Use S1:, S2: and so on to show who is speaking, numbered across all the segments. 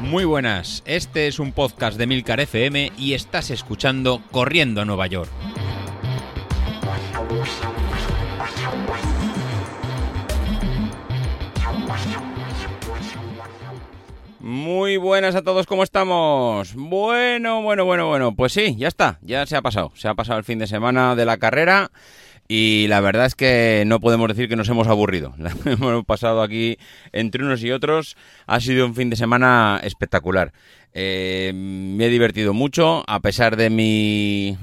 S1: Muy buenas, este es un podcast de Milcar FM y estás escuchando Corriendo a Nueva York. Muy buenas a todos, ¿cómo estamos? Bueno, bueno, bueno, bueno, pues sí, ya está, ya se ha pasado, se ha pasado el fin de semana de la carrera y la verdad es que no podemos decir que nos hemos aburrido. hemos pasado aquí entre unos y otros. Ha sido un fin de semana espectacular. Eh, me he divertido mucho, a pesar de mi,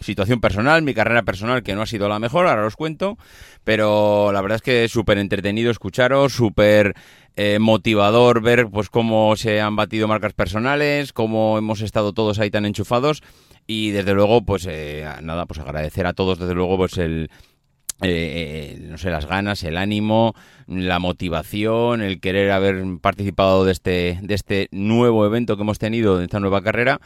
S1: situación personal, mi carrera personal, que no ha sido la mejor, ahora os cuento, pero la verdad es que es súper entretenido escucharos, súper eh, motivador ver pues cómo se han batido marcas personales, cómo hemos estado todos ahí tan enchufados y desde luego, pues eh, nada, pues agradecer a todos, desde luego, pues el, eh, no sé, las ganas, el ánimo, la motivación, el querer haber participado de este, de este nuevo evento que hemos tenido, de esta nueva carrera.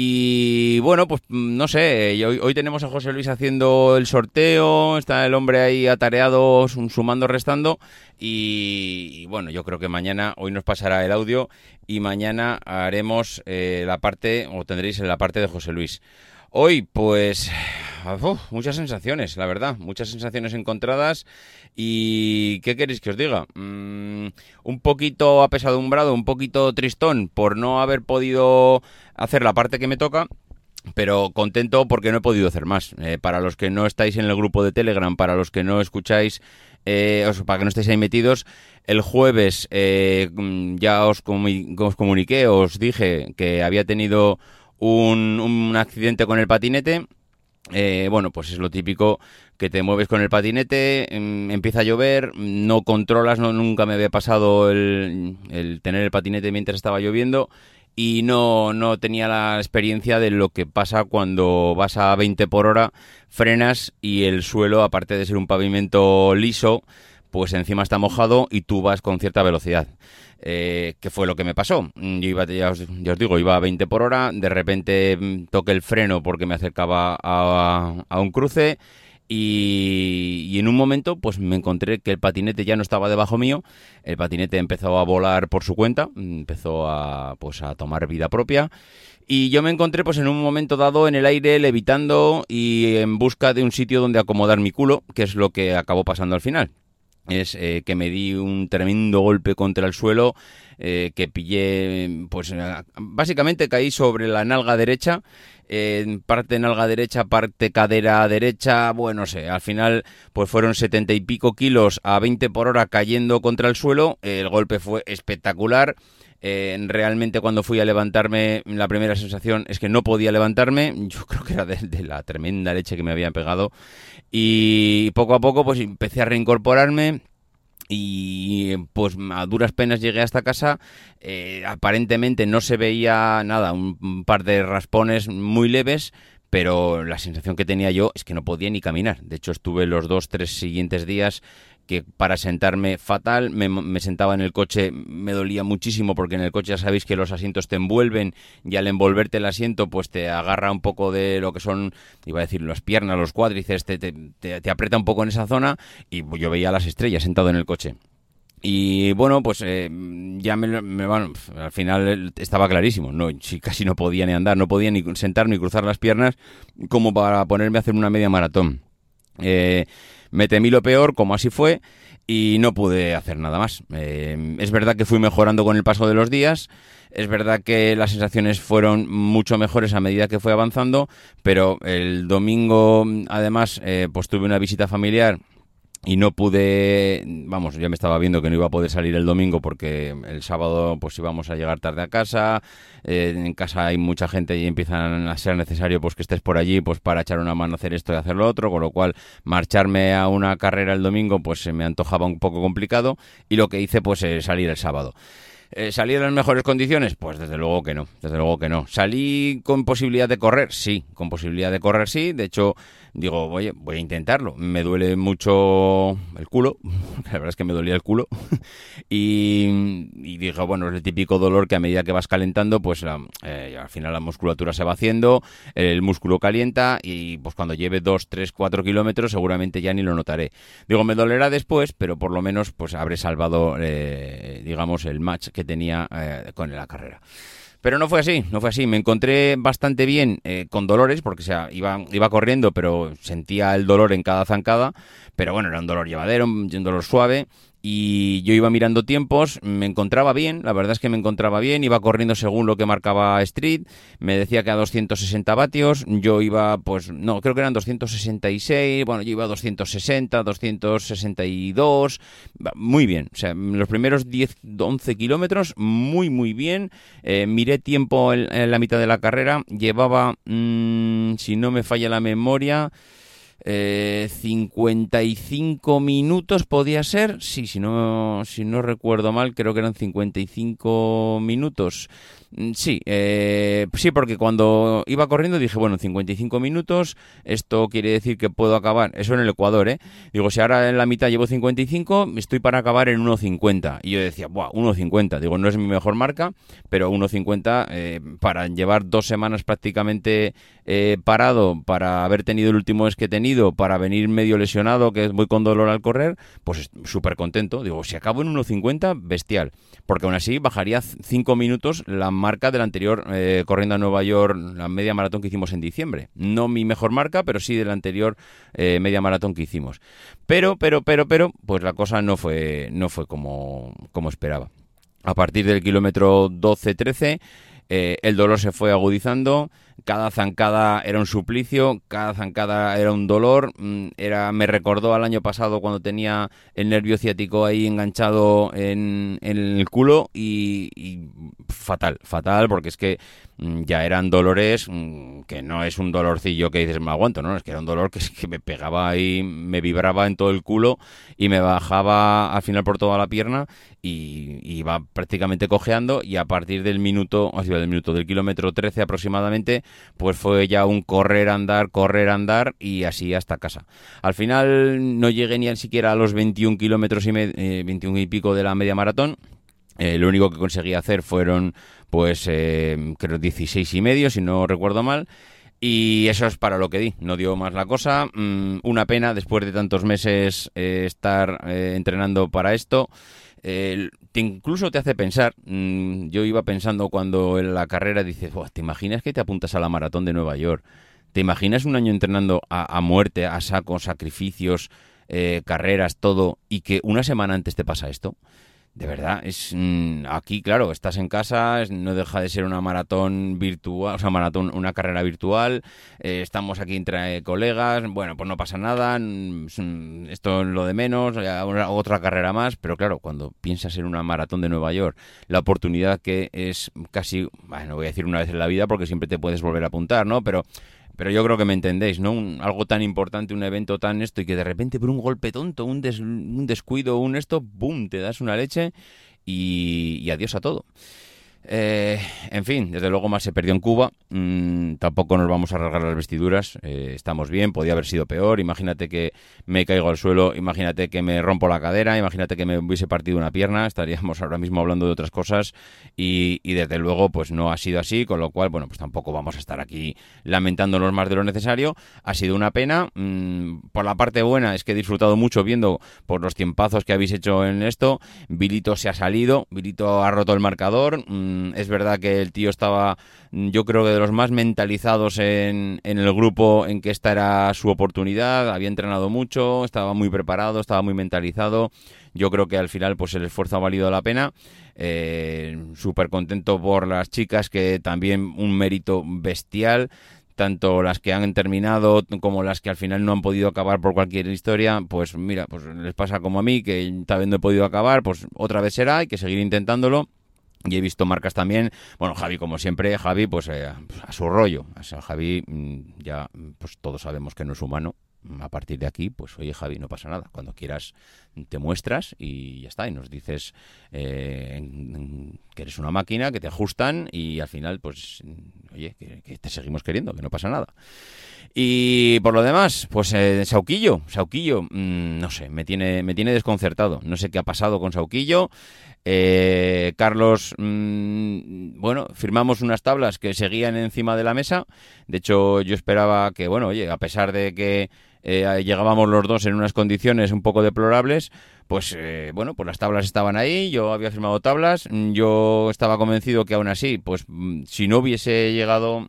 S1: Y bueno, pues no sé, hoy, hoy, tenemos a José Luis haciendo el sorteo, está el hombre ahí atareado, sumando, restando. Y, bueno, yo creo que mañana, hoy nos pasará el audio y mañana haremos eh, la parte, o tendréis la parte de José Luis. Hoy, pues, muchas sensaciones, la verdad, muchas sensaciones encontradas. ¿Y qué queréis que os diga? Mm, un poquito apesadumbrado, un poquito tristón por no haber podido hacer la parte que me toca. Pero contento porque no he podido hacer más. Eh, para los que no estáis en el grupo de Telegram, para los que no escucháis eh, para que no estéis ahí metidos, el jueves eh, ya os, os, comuniqué, os dije que había tenido un, accidente con el patinete. Eh, bueno, pues es lo típico que te mueves con el patinete, em, empieza a llover, no controlas, no, nunca me había pasado el, tener el patinete mientras estaba lloviendo y no, no tenía la experiencia de lo que pasa cuando vas a 20 por hora, frenas y el suelo, aparte de ser un pavimento liso, pues encima está mojado y tú vas con cierta velocidad. Eh, ¿Qué fue lo que me pasó? Yo iba, ya os, digo, iba a 20 por hora, de repente mm, toqué el freno porque me acercaba a, un cruce y, en un momento pues me encontré que el patinete ya no estaba debajo mío, el patinete empezó a volar por su cuenta, empezó a, pues, a tomar vida propia y yo me encontré pues en un momento dado en el aire levitando y en busca de un sitio donde acomodar mi culo, que es lo que acabó pasando al final es eh, que me di un tremendo golpe contra el suelo, eh, que pillé, pues básicamente caí sobre la nalga derecha, en parte nalga derecha, parte cadera derecha, bueno, no sé, al final pues fueron setenta y pico kilos a 20 por hora cayendo contra el suelo, el golpe fue espectacular, eh, realmente cuando fui a levantarme, la primera sensación es que no podía levantarme. Yo creo que era de, la tremenda leche que me había pegado. Y poco a poco pues empecé a reincorporarme. Y pues a duras penas llegué hasta casa. Eh, aparentemente no se veía nada, un par de raspones muy leves, pero la sensación que tenía yo es que no podía ni caminar. De hecho, estuve los dos, tres siguientes días que para sentarme fatal, me, sentaba en el coche, me dolía muchísimo porque en el coche ya sabéis que los asientos te envuelven y al envolverte el asiento pues te agarra un poco de lo que son, iba a decir, las piernas, los cuádriceps, te, te, aprieta un poco en esa zona y yo veía las estrellas sentado en el coche. Y bueno, pues eh, ya me, me al final estaba clarísimo, no, casi no podía ni andar, no podía ni sentar ni cruzar las piernas como para ponerme a hacer una media maratón. Eh, me temí lo peor, como así fue, y no pude hacer nada más. Eh, es verdad que fui mejorando con el paso de los días, es verdad que las sensaciones fueron mucho mejores a medida que fue avanzando, pero el domingo, además, eh, pues tuve una visita familiar y no pude, vamos, ya me estaba viendo que no iba a poder salir el domingo porque el sábado pues íbamos a llegar tarde a casa, eh, en casa hay mucha gente y empiezan a ser necesario pues que estés por allí pues para echar una mano hacer esto y hacer lo otro, con lo cual marcharme a una carrera el domingo pues se me antojaba un poco complicado y lo que hice pues es salir el sábado. Eh, ¿Salí en las mejores condiciones? Pues desde luego que no, desde luego que no. ¿Salí con posibilidad de correr? Sí, con posibilidad de correr sí. De hecho, digo, oye, voy a intentarlo. Me duele mucho el culo, la verdad es que me dolía el culo. y, y bueno, es el típico dolor que a medida que vas calentando, pues eh, al final la musculatura se va haciendo, el músculo calienta y pues cuando lleve 2, 3, 4 kilómetros seguramente ya ni lo notaré. Digo, me dolerá después, pero por lo menos pues habré salvado, eh, digamos, el match que tenía eh, con la carrera. Pero no fue así, no fue así. Me encontré bastante bien eh, con dolores, porque iba, iba corriendo, pero sentía el dolor en cada zancada. Pero bueno, era un dolor llevadero, un dolor suave y yo iba mirando tiempos, me encontraba bien, la verdad es que me encontraba bien, iba corriendo según lo que marcaba Street, me decía que a 260 vatios, yo iba, pues, no, creo que eran 266, bueno, yo iba a 260, 262, muy bien, o sea, los primeros 10, 11 kilómetros, muy, muy bien, eh, miré tiempo en, la mitad de la carrera, llevaba, mm, si no me falla la memoria, eh, 55 minutos podía ser, sí, si no, si no recuerdo mal, creo que eran 55 minutos. Mm, sí, eh, sí, porque cuando iba corriendo dije, bueno, 55 minutos, esto quiere decir que puedo acabar, eso en el Ecuador, ¿eh? Digo, si ahora en la mitad llevo 55, estoy para acabar en 1.50. Y yo decía, buah, 1.50, digo, no es mi mejor marca, pero 1.50 eh, para llevar dos semanas prácticamente eh, parado, para haber tenido el último es que he tenido, para venir medio lesionado, que voy con dolor al correr, pues súper contento. Digo, si acabo en 1.50, bestial, porque aún así bajaría 5 minutos la marca del anterior eh, corriendo a Nueva York, la media maratón que hicimos en diciembre. No mi mejor marca, pero sí del anterior eh, media maratón que hicimos. Pero, pero, pero, pero, pues la cosa no fue, no fue como, como esperaba. A partir del kilómetro 12-13, eh, el dolor se fue agudizando cada zancada era un suplicio, cada zancada era un dolor, mm, era me recordó al año pasado cuando tenía el nervio ciático ahí enganchado en, el culo y, fatal, fatal porque es que mm, ya eran dolores mm, que no es un dolorcillo que dices me aguanto, no, es que era un dolor que, que me pegaba ahí, me vibraba en todo el culo y me bajaba al final por toda la pierna y, iba prácticamente cojeando y a partir del minuto, o sea, del minuto del kilómetro 13 aproximadamente, pues fue ya un correr, andar, correr, andar y así hasta casa. Al final no llegué ni siquiera a los 21 kilómetros y 21 eh, y pico de la media maratón. Eh, lo único que conseguí hacer fueron, pues, eh, creo 16 y medio, si no recuerdo mal. Y eso es para lo que di, no dio más la cosa. Mm, una pena después de tantos meses estar entrenando para esto incluso te hace pensar, mm, yo iba pensando cuando en la carrera dices, ¿te imaginas que te apuntas a la maratón de Nueva York? ¿Te imaginas un año entrenando a, muerte, a saco, sacrificios, eh, carreras, todo, y que una semana antes te pasa esto? De verdad, es mm, aquí, claro, estás en casa, no deja de ser una maratón virtual, o sea, maratón, una carrera virtual, eh, estamos aquí entre colegas, bueno, pues no pasa nada, mm, esto es lo de menos, otra carrera más, pero claro, cuando piensas en una maratón de Nueva York, la oportunidad que es casi, bueno, voy a decir una vez en la vida porque siempre te puedes volver a apuntar, ¿no? Pero pero yo creo que me entendéis, ¿no? algo tan importante, un evento tan esto, y que de repente por un golpe tonto, un, un descuido, un esto, ¡boom! te das una leche y, y adiós a todo. Eh, en fin, desde luego más se perdió en Cuba. Mm, tampoco nos vamos a rasgar las vestiduras. Eh, estamos bien, podía haber sido peor. Imagínate que me caigo al suelo, imagínate que me rompo la cadera, imagínate que me hubiese partido una pierna. Estaríamos ahora mismo hablando de otras cosas y, desde luego pues no ha sido así, con lo cual, bueno, pues tampoco vamos a estar aquí lamentándonos más de lo necesario. Ha sido una pena. Mm, por la parte buena es que he disfrutado mucho viendo por los tiempazos que habéis hecho en esto. Vilito se ha salido, Vilito ha roto el marcador. Mm, es verdad que el tío estaba, yo creo que de los más mentalizados en, el grupo en que esta era su oportunidad. Había entrenado mucho, estaba muy preparado, estaba muy mentalizado. Yo creo que al final pues el esfuerzo ha valido la pena. Eh, Súper contento por las chicas, que también un mérito bestial tanto las que han terminado como las que al final no han podido acabar por cualquier historia, pues mira, pues les pasa como a mí, que también no he podido acabar, pues otra vez será, hay que seguir intentándolo. Y he visto marcas también, bueno, Javi como siempre, Javi pues, eh, a su rollo. O sea, Javi mm, ya pues todos sabemos que no es humano, A partir de aquí, pues oye Javi, no pasa nada. Cuando quieras te muestras y ya está. Y nos dices eh, que eres una máquina, que te ajustan y al final, pues, oye, que, te seguimos queriendo, que no pasa nada. Y por lo demás, pues eh, Sauquillo, Sauquillo, mm, no sé, me tiene, me tiene desconcertado. No sé qué ha pasado con Sauquillo. Eh, Carlos, mm, bueno, firmamos unas tablas que seguían encima de la mesa. De hecho, yo esperaba que, bueno, oye, a pesar de que eh, llegábamos los dos en unas condiciones un poco deplorables, pues eh, bueno, pues las tablas estaban ahí, yo había firmado tablas, yo estaba convencido que aún así, pues mm, si no hubiese llegado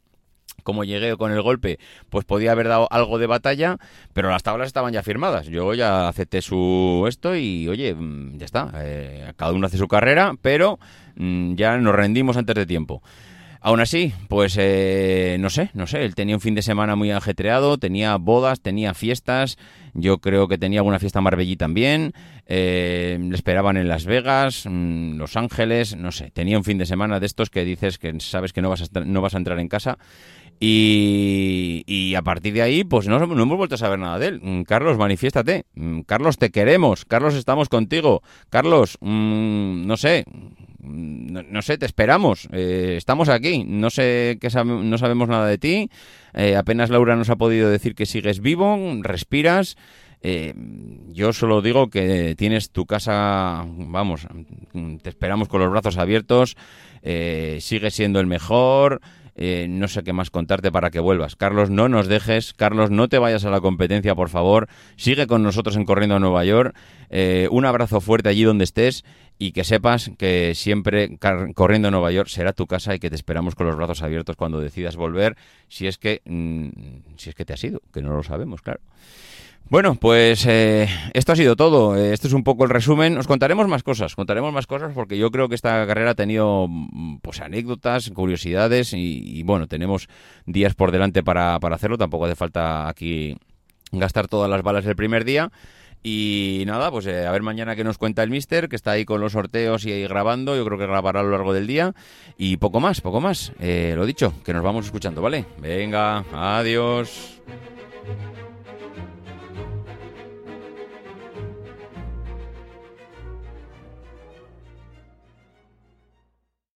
S1: como llegué con el golpe, pues podía haber dado algo de batalla, pero las tablas estaban ya firmadas. Yo ya acepté su esto y, oye, mm, ya está. Eh, cada uno hace su carrera, pero mm, ya nos rendimos antes de tiempo. Aún así, pues eh, no sé, no sé, él tenía un fin de semana muy ajetreado, tenía bodas, tenía fiestas, yo creo que tenía alguna fiesta Marbellí también, eh, le esperaban en Las Vegas, mm, Los Ángeles, no sé, tenía un fin de semana de estos que dices que sabes que no vas a, no vas a entrar en casa y, a partir de ahí, pues no, no, hemos vuelto a saber nada de él. Mm, Carlos, manifiéstate. Mm, Carlos, te queremos. Carlos, estamos contigo. Carlos, no sé. No, sé, te esperamos. Eh, estamos aquí. No sé que no sabemos nada de ti. Eh, apenas Laura nos ha podido decir que sigues vivo, respiras. Eh, yo solo digo que tienes tu casa, vamos, te esperamos con los brazos abiertos, eh, sigue siendo el mejor, eh, no sé qué más contarte para que vuelvas. Carlos, no nos dejes. Carlos, no te vayas a la competencia, por favor. Sigue con nosotros en Corriendo a Nueva York. Un abrazo fuerte allí donde estés y que sepas que siempre Corriendo a Nueva York será tu casa y que te esperamos con los brazos abiertos cuando decidas volver, si es que, mm, si es que te has ido, que no lo sabemos, claro. Bueno, pues eh, esto ha sido todo. Esto es un poco el resumen. Os contaremos más cosas, contaremos más cosas porque yo creo que esta carrera ha tenido mm, pues anécdotas, curiosidades y, bueno, tenemos días por delante para, hacerlo. Tampoco hace falta aquí gastar todas las balas el primer día. Y nada, pues eh, a ver mañana qué nos cuenta el mister, que está ahí con los sorteos y ahí grabando. Yo creo que grabará a lo largo del día. Y poco más, poco más. lo dicho, que nos vamos escuchando, ¿vale? Venga, adiós.